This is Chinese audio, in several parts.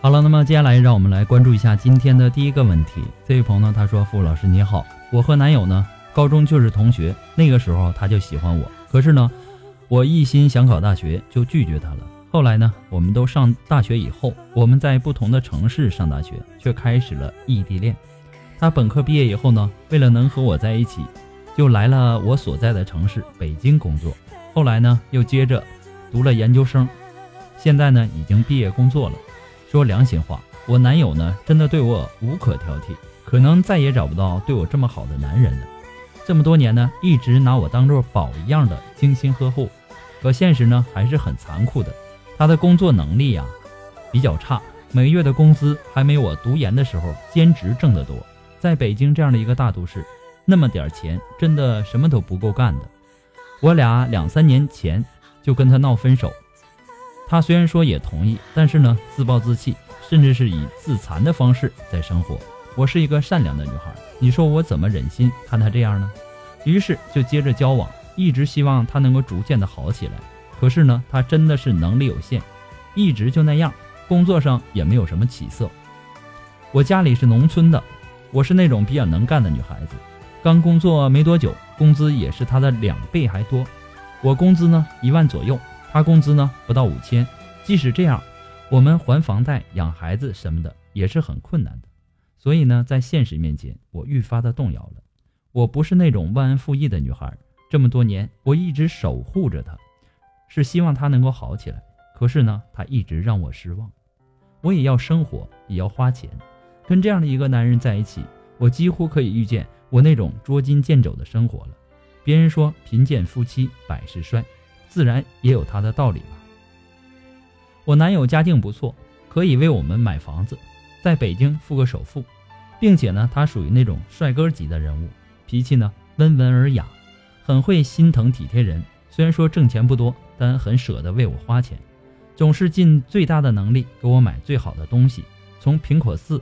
好了，那么接下来让我们来关注一下今天的第一个问题。这位朋友呢，他说：“傅老师你好，我和男友呢，高中就是同学，那个时候他就喜欢我，可是呢，我一心想考大学，就拒绝他了。后来呢，我们都上大学以后，我们在不同的城市上大学，却开始了异地恋。他本科毕业以后呢，为了能和我在一起，就来了我所在的城市北京工作。后来呢，又接着读了研究生，现在呢，已经毕业工作了。”说良心话，我男友呢，真的对我无可挑剔，可能再也找不到对我这么好的男人了。这么多年呢，一直拿我当做宝一样的精心呵护，可现实呢还是很残酷的。他的工作能力呀比较差，每月的工资还没我读研的时候兼职挣得多。在北京这样的一个大都市，那么点钱真的什么都不够干的。我俩两三年前就跟他闹分手。他虽然说也同意，但是呢，自暴自弃，甚至是以自残的方式在生活。我是一个善良的女孩，你说我怎么忍心看他这样呢？于是就接着交往，一直希望他能够逐渐的好起来。可是呢，他真的是能力有限，一直就那样，工作上也没有什么起色。我家里是农村的，我是那种比较能干的女孩子，刚工作没多久，工资也是他的两倍还多。我工资呢一万左右。他工资呢不到五千，即使这样，我们还房贷、养孩子什么的也是很困难的。所以呢，在现实面前，我愈发的动摇了。我不是那种忘恩负义的女孩，这么多年我一直守护着他，是希望他能够好起来。可是呢，他一直让我失望。我也要生活，也要花钱，跟这样的一个男人在一起，我几乎可以预见我那种捉襟见肘的生活了。别人说贫贱夫妻百事衰。自然也有他的道理吧。我男友家境不错，可以为我们买房子，在北京付个首付，并且呢，他属于那种帅哥级的人物，脾气呢温文尔雅，很会心疼体贴人。虽然说挣钱不多，但很舍得为我花钱，总是尽最大的能力给我买最好的东西。从苹果四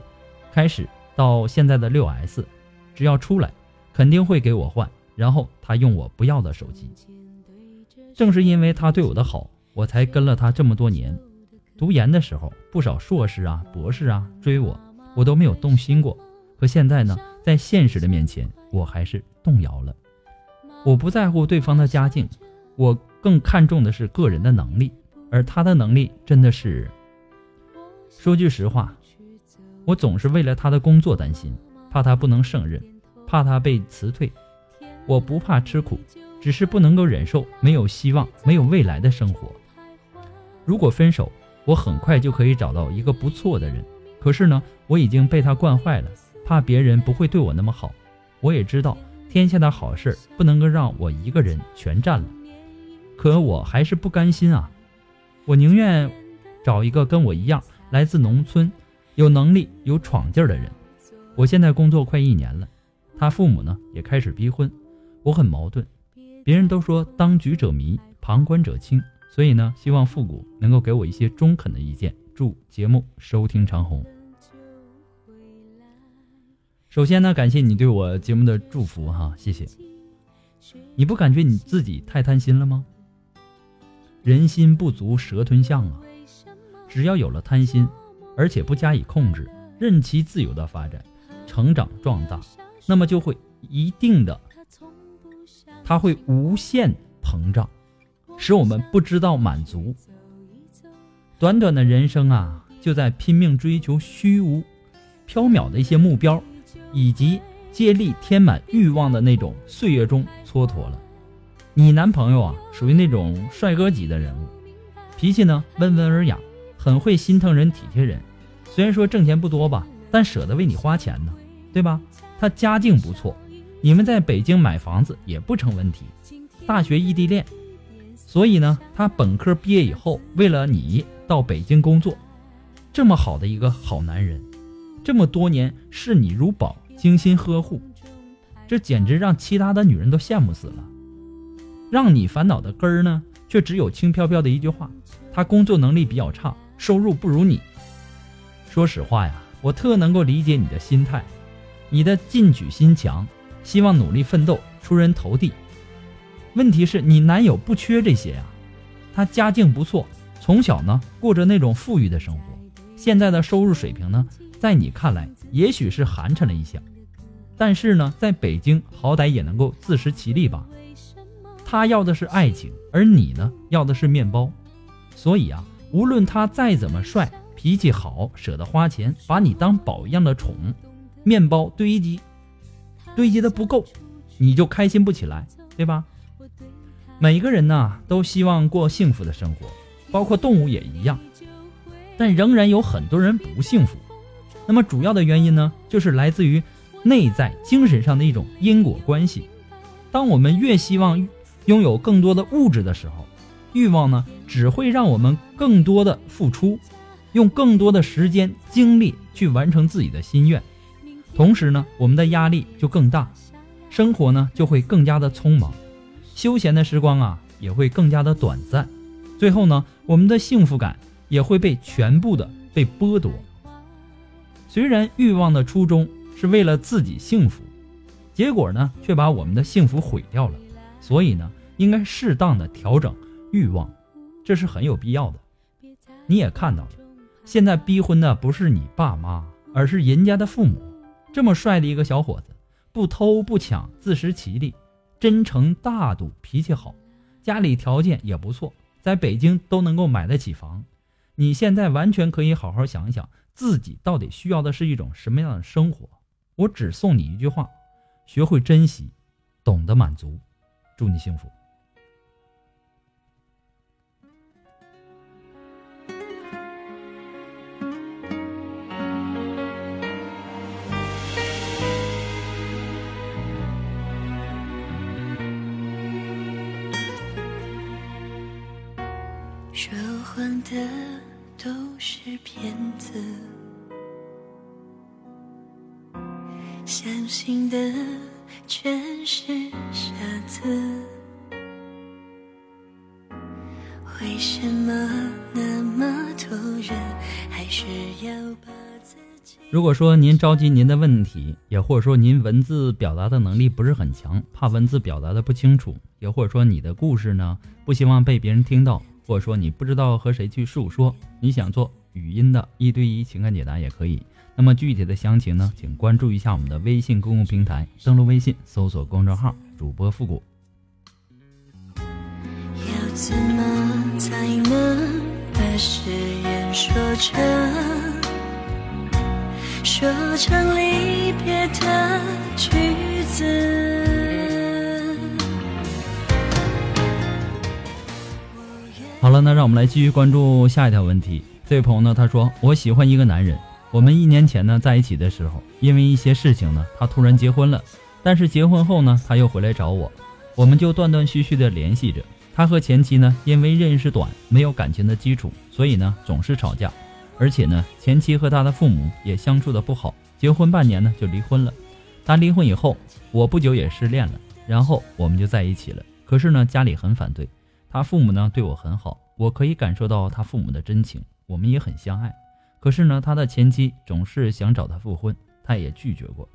开始到现在的六 S，只要出来，肯定会给我换，然后他用我不要的手机。正是因为他对我的好，我才跟了他这么多年。读研的时候，不少硕士啊、博士啊追我，我都没有动心过。可现在呢，在现实的面前，我还是动摇了。我不在乎对方的家境，我更看重的是个人的能力。而他的能力真的是……说句实话，我总是为了他的工作担心，怕他不能胜任，怕他被辞退。我不怕吃苦。只是不能够忍受没有希望、没有未来的生活。如果分手，我很快就可以找到一个不错的人。可是呢，我已经被他惯坏了，怕别人不会对我那么好。我也知道天下的好事不能够让我一个人全占了，可我还是不甘心啊！我宁愿找一个跟我一样来自农村、有能力、有闯劲儿的人。我现在工作快一年了，他父母呢也开始逼婚，我很矛盾。别人都说当局者迷，旁观者清，所以呢，希望复古能够给我一些中肯的意见。祝节目收听长虹。首先呢，感谢你对我节目的祝福哈，谢谢。你不感觉你自己太贪心了吗？人心不足蛇吞象啊！只要有了贪心，而且不加以控制，任其自由的发展、成长壮大，那么就会一定的，它会无限膨胀，使我们不知道满足。短短的人生啊，就在拼命追求虚无、缥缈的一些目标。以及借力填满欲望的那种岁月中蹉跎了。你男朋友啊，属于那种帅哥级的人物，脾气呢温文尔雅，很会心疼人、体贴人。虽然说挣钱不多吧，但舍得为你花钱呢，对吧？他家境不错，你们在北京买房子也不成问题。大学异地恋，所以呢，他本科毕业以后为了你到北京工作。这么好的一个好男人。这么多年视你如宝，精心呵护，这简直让其他的女人都羡慕死了。让你烦恼的根儿呢，却只有轻飘飘的一句话：他工作能力比较差，收入不如你。说实话呀，我特能够理解你的心态，你的进取心强，希望努力奋斗，出人头地。问题是你男友不缺这些呀，他家境不错，从小呢过着那种富裕的生活，现在的收入水平呢？在你看来，也许是寒碜了一下，但是呢，在北京好歹也能够自食其力吧。他要的是爱情，而你呢，要的是面包。所以啊，无论他再怎么帅，脾气好，舍得花钱，把你当宝一样的宠，面包堆积，堆积的不够，你就开心不起来，对吧？每个人呢，都希望过幸福的生活，包括动物也一样，但仍然有很多人不幸福。那么主要的原因呢，就是来自于内在精神上的一种因果关系。当我们越希望拥有更多的物质的时候，欲望呢只会让我们更多的付出，用更多的时间精力去完成自己的心愿。同时呢，我们的压力就更大，生活呢就会更加的匆忙，休闲的时光啊也会更加的短暂。最后呢，我们的幸福感也会被全部的被剥夺。虽然欲望的初衷是为了自己幸福，结果呢却把我们的幸福毁掉了。所以呢，应该适当的调整欲望，这是很有必要的。你也看到了，现在逼婚的不是你爸妈，而是人家的父母。这么帅的一个小伙子，不偷不抢，自食其力，真诚大度，脾气好，家里条件也不错，在北京都能够买得起房。你现在完全可以好好想一想。自己到底需要的是一种什么样的生活？我只送你一句话：学会珍惜，懂得满足。祝你幸福。的。都是骗子，相信的全是傻子。为什么那么突然？还是要把自己？如果说您着急您的问题，也或者说您文字表达的能力不是很强，怕文字表达的不清楚，也或者说你的故事呢，不希望被别人听到。或者说你不知道和谁去诉说，你想做语音的一对一情感解答也可以。那么具体的详情呢，请关注一下我们的微信公共平台，登录微信搜索公众号“主播复古”。要怎么才能把誓言说成说成离别的句子？好了，那让我们来继续关注下一条问题。这位朋友呢，他说：“我喜欢一个男人，我们一年前呢在一起的时候，因为一些事情呢，他突然结婚了。但是结婚后呢，他又回来找我，我们就断断续续的联系着。他和前妻呢，因为认识短，没有感情的基础，所以呢总是吵架。而且呢，前妻和他的父母也相处的不好，结婚半年呢就离婚了。他离婚以后，我不久也失恋了，然后我们就在一起了。可是呢，家里很反对。他父母呢对我很好，我可以感受到他父母的真情，我们也很相爱。可是呢，他的前妻总是想找他复婚，他也拒绝过。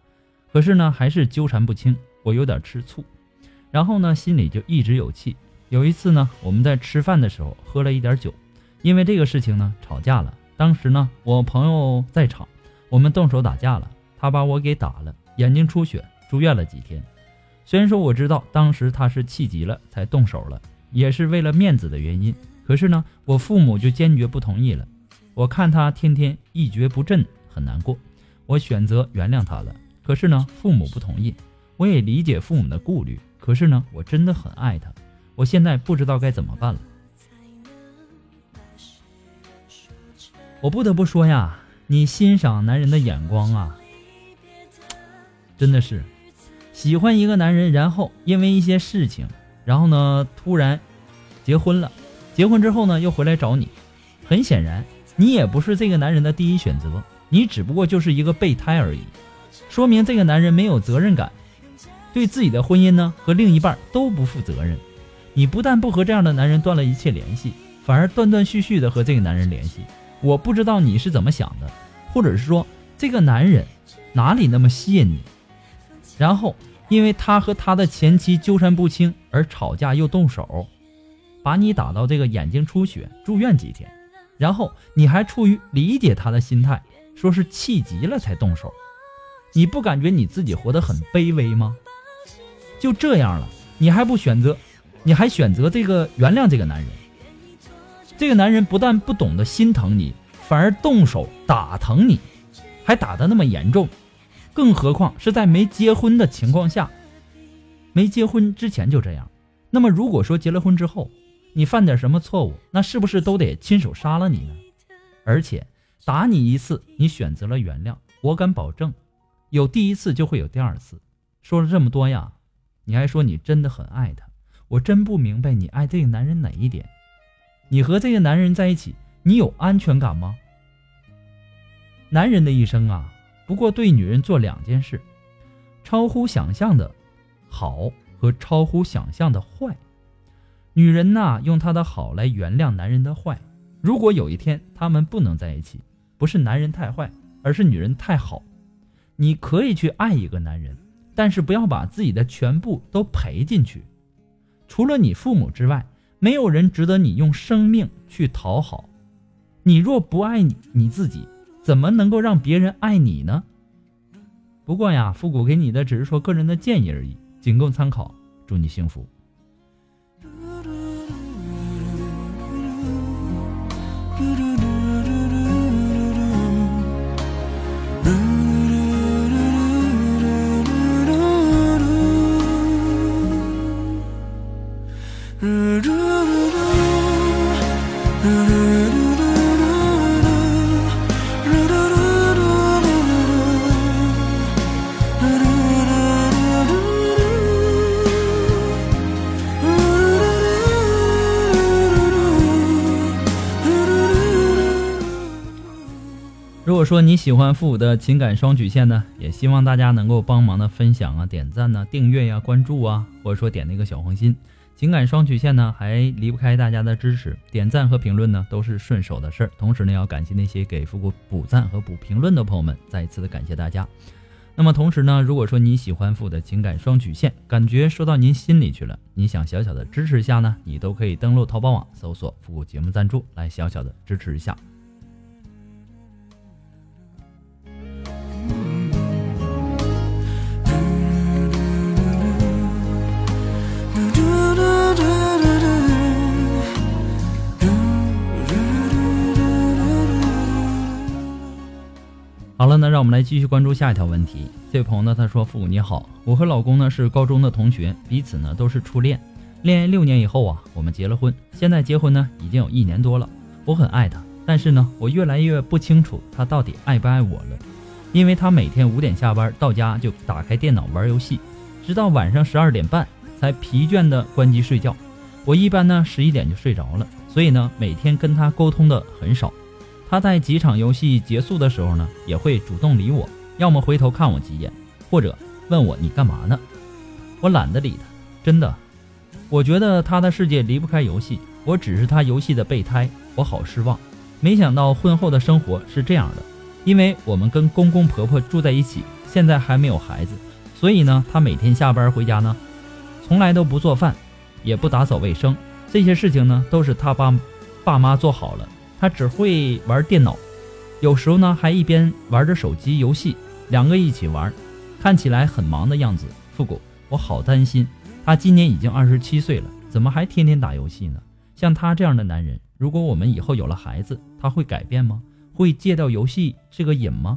可是呢，还是纠缠不清，我有点吃醋，然后呢，心里就一直有气。有一次呢，我们在吃饭的时候喝了一点酒，因为这个事情呢吵架了。当时呢，我朋友在场，我们动手打架了，他把我给打了，眼睛出血，住院了几天。虽然说我知道当时他是气急了才动手了，也是为了面子的原因，可是呢，我父母就坚决不同意了。我看他天天一蹶不振，很难过，我选择原谅他了。可是呢，父母不同意，我也理解父母的顾虑，可是呢，我真的很爱他。我现在不知道该怎么办了。我不得不说呀，你欣赏男人的眼光啊，真的是喜欢一个男人，然后因为一些事情，然后呢突然结婚了，结婚之后呢又回来找你。很显然，你也不是这个男人的第一选择，你只不过就是一个备胎而已。说明这个男人没有责任感，对自己的婚姻呢和另一半都不负责任。你不但不和这样的男人断了一切联系，反而断断续续的和这个男人联系。我不知道你是怎么想的，或者是说这个男人哪里那么吸引你？然后因为他和他的前妻纠缠不清而吵架又动手，把你打到这个眼睛出血住院几天，然后你还出于理解他的心态，说是气急了才动手，你不感觉你自己活得很卑微吗？就这样了，你还不选择？你还选择这个原谅这个男人？这个男人不但不懂得心疼你，反而动手打疼你，还打得那么严重，更何况是在没结婚的情况下，没结婚之前就这样。那么如果说结了婚之后，你犯点什么错误，那是不是都得亲手杀了你呢？而且打你一次，你选择了原谅，我敢保证，有第一次就会有第二次。说了这么多呀，你还说你真的很爱他。我真不明白你爱这个男人哪一点？你和这个男人在一起，你有安全感吗？男人的一生啊，不过对女人做两件事：超乎想象的好和超乎想象的坏。女人呐，用她的好来原谅男人的坏。如果有一天他们不能在一起，不是男人太坏，而是女人太好。你可以去爱一个男人，但是不要把自己的全部都赔进去。除了你父母之外，没有人值得你用生命去讨好。你若不爱你你自己，怎么能够让别人爱你呢？不过呀，复古给你的只是说个人的建议而已，仅供参考。祝你幸福。如果说你喜欢复古的情感双曲线呢，也希望大家能够帮忙的分享啊、点赞呢、订阅呀、关注啊，或者说点那个小红心。情感双曲线呢，还离不开大家的支持，点赞和评论呢都是顺手的事儿。同时呢，要感谢那些给复古补赞和补评论的朋友们，再一次的感谢大家。那么同时呢，如果说你喜欢复古的情感双曲线，感觉说到您心里去了，你想小小的支持一下呢，你都可以登录淘宝网搜索复古节目赞助，来小小的支持一下。那让我们来继续关注下一条问题。这位朋友呢，他说：“父母你好，我和老公呢是高中的同学，彼此呢都是初恋，恋爱六年以后啊，我们结了婚。现在结婚呢已经有一年多了，我很爱他，但是呢，我越来越不清楚他到底爱不爱我了，因为他每天五点下班到家就打开电脑玩游戏，直到晚上十二点半才疲倦的关机睡觉。我一般呢十一点就睡着了，所以呢每天跟他沟通的很少。他在几场游戏结束的时候呢，也会主动理我，要么回头看我几眼，或者问我你干嘛呢？我懒得理他，真的。我觉得他的世界离不开游戏，我只是他游戏的备胎，我好失望。没想到婚后的生活是这样的，因为我们跟公公婆婆住在一起，现在还没有孩子，所以呢，他每天下班回家呢，从来都不做饭，也不打扫卫生，这些事情呢都是他爸爸妈做好了，他只会玩电脑，有时候呢还一边玩着手机游戏，两个一起玩，看起来很忙的样子。复古，我好担心，他今年已经二十七岁了，怎么还天天打游戏呢？像他这样的男人。如果我们以后有了孩子，他会改变吗？会戒掉游戏这个瘾吗？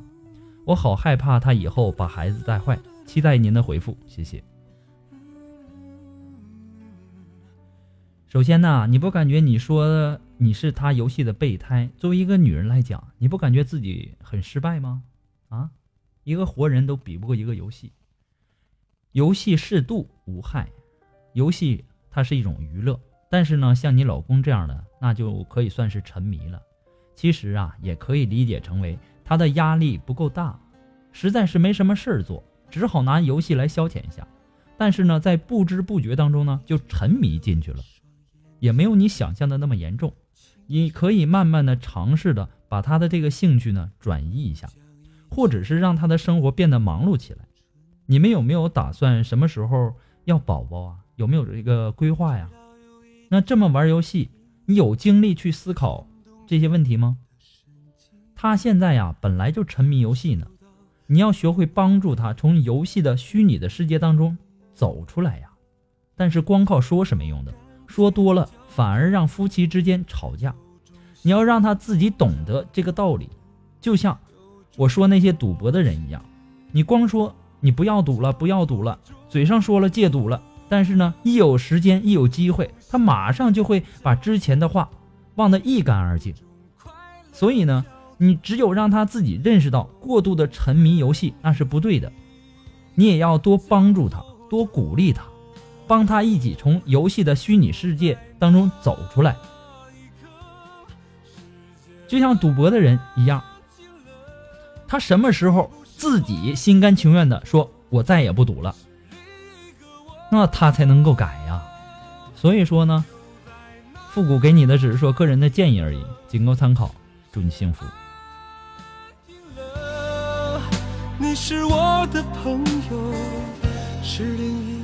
我好害怕他以后把孩子带坏。期待您的回复，谢谢。首先呢，你不感觉你说你是他游戏的备胎？作为一个女人来讲，你不感觉自己很失败吗？啊，一个活人都比不过一个游戏。游戏适度无害，游戏它是一种娱乐。但是呢，像你老公这样的，那就可以算是沉迷了。其实啊，也可以理解成为他的压力不够大，实在是没什么事儿做，只好拿游戏来消遣一下。但是呢，在不知不觉当中呢，就沉迷进去了，也没有你想象的那么严重。你可以慢慢的尝试的把他的这个兴趣呢转移一下，或者是让他的生活变得忙碌起来。你们有没有打算什么时候要宝宝啊？有没有这个规划呀？那这么玩游戏，你有精力去思考这些问题吗？他现在呀，本来就沉迷游戏呢，你要学会帮助他从游戏的虚拟的世界当中走出来呀。但是光靠说是没用的，说多了反而让夫妻之间吵架。你要让他自己懂得这个道理，就像我说那些赌博的人一样，你光说你不要赌了，不要赌了，嘴上说了戒赌了。但是呢，一有时间，一有机会，他马上就会把之前的话忘得一干二净。所以呢，你只有让他自己认识到过度的沉迷游戏那是不对的，你也要多帮助他，多鼓励他，帮他一起从游戏的虚拟世界当中走出来。就像赌博的人一样，他什么时候自己心甘情愿的说“我再也不赌了”。那他才能够改呀，所以说呢，复古给你的只是说个人的建议而已，仅供参考。祝你幸福。你是我的朋友，是另一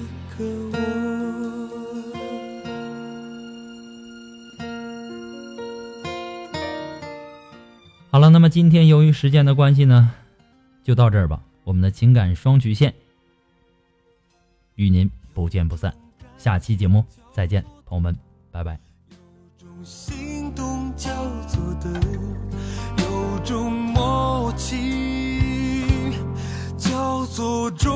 那么今天由于时间的关系呢，就到这儿吧。我们的情感双曲线与您。不见不散，下期节目再见，朋友们，拜拜。有种心动叫做的，有种默契叫做忠，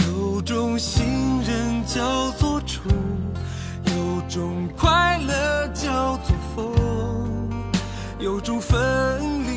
有种信任叫做宠，有种快乐叫做疯，有种分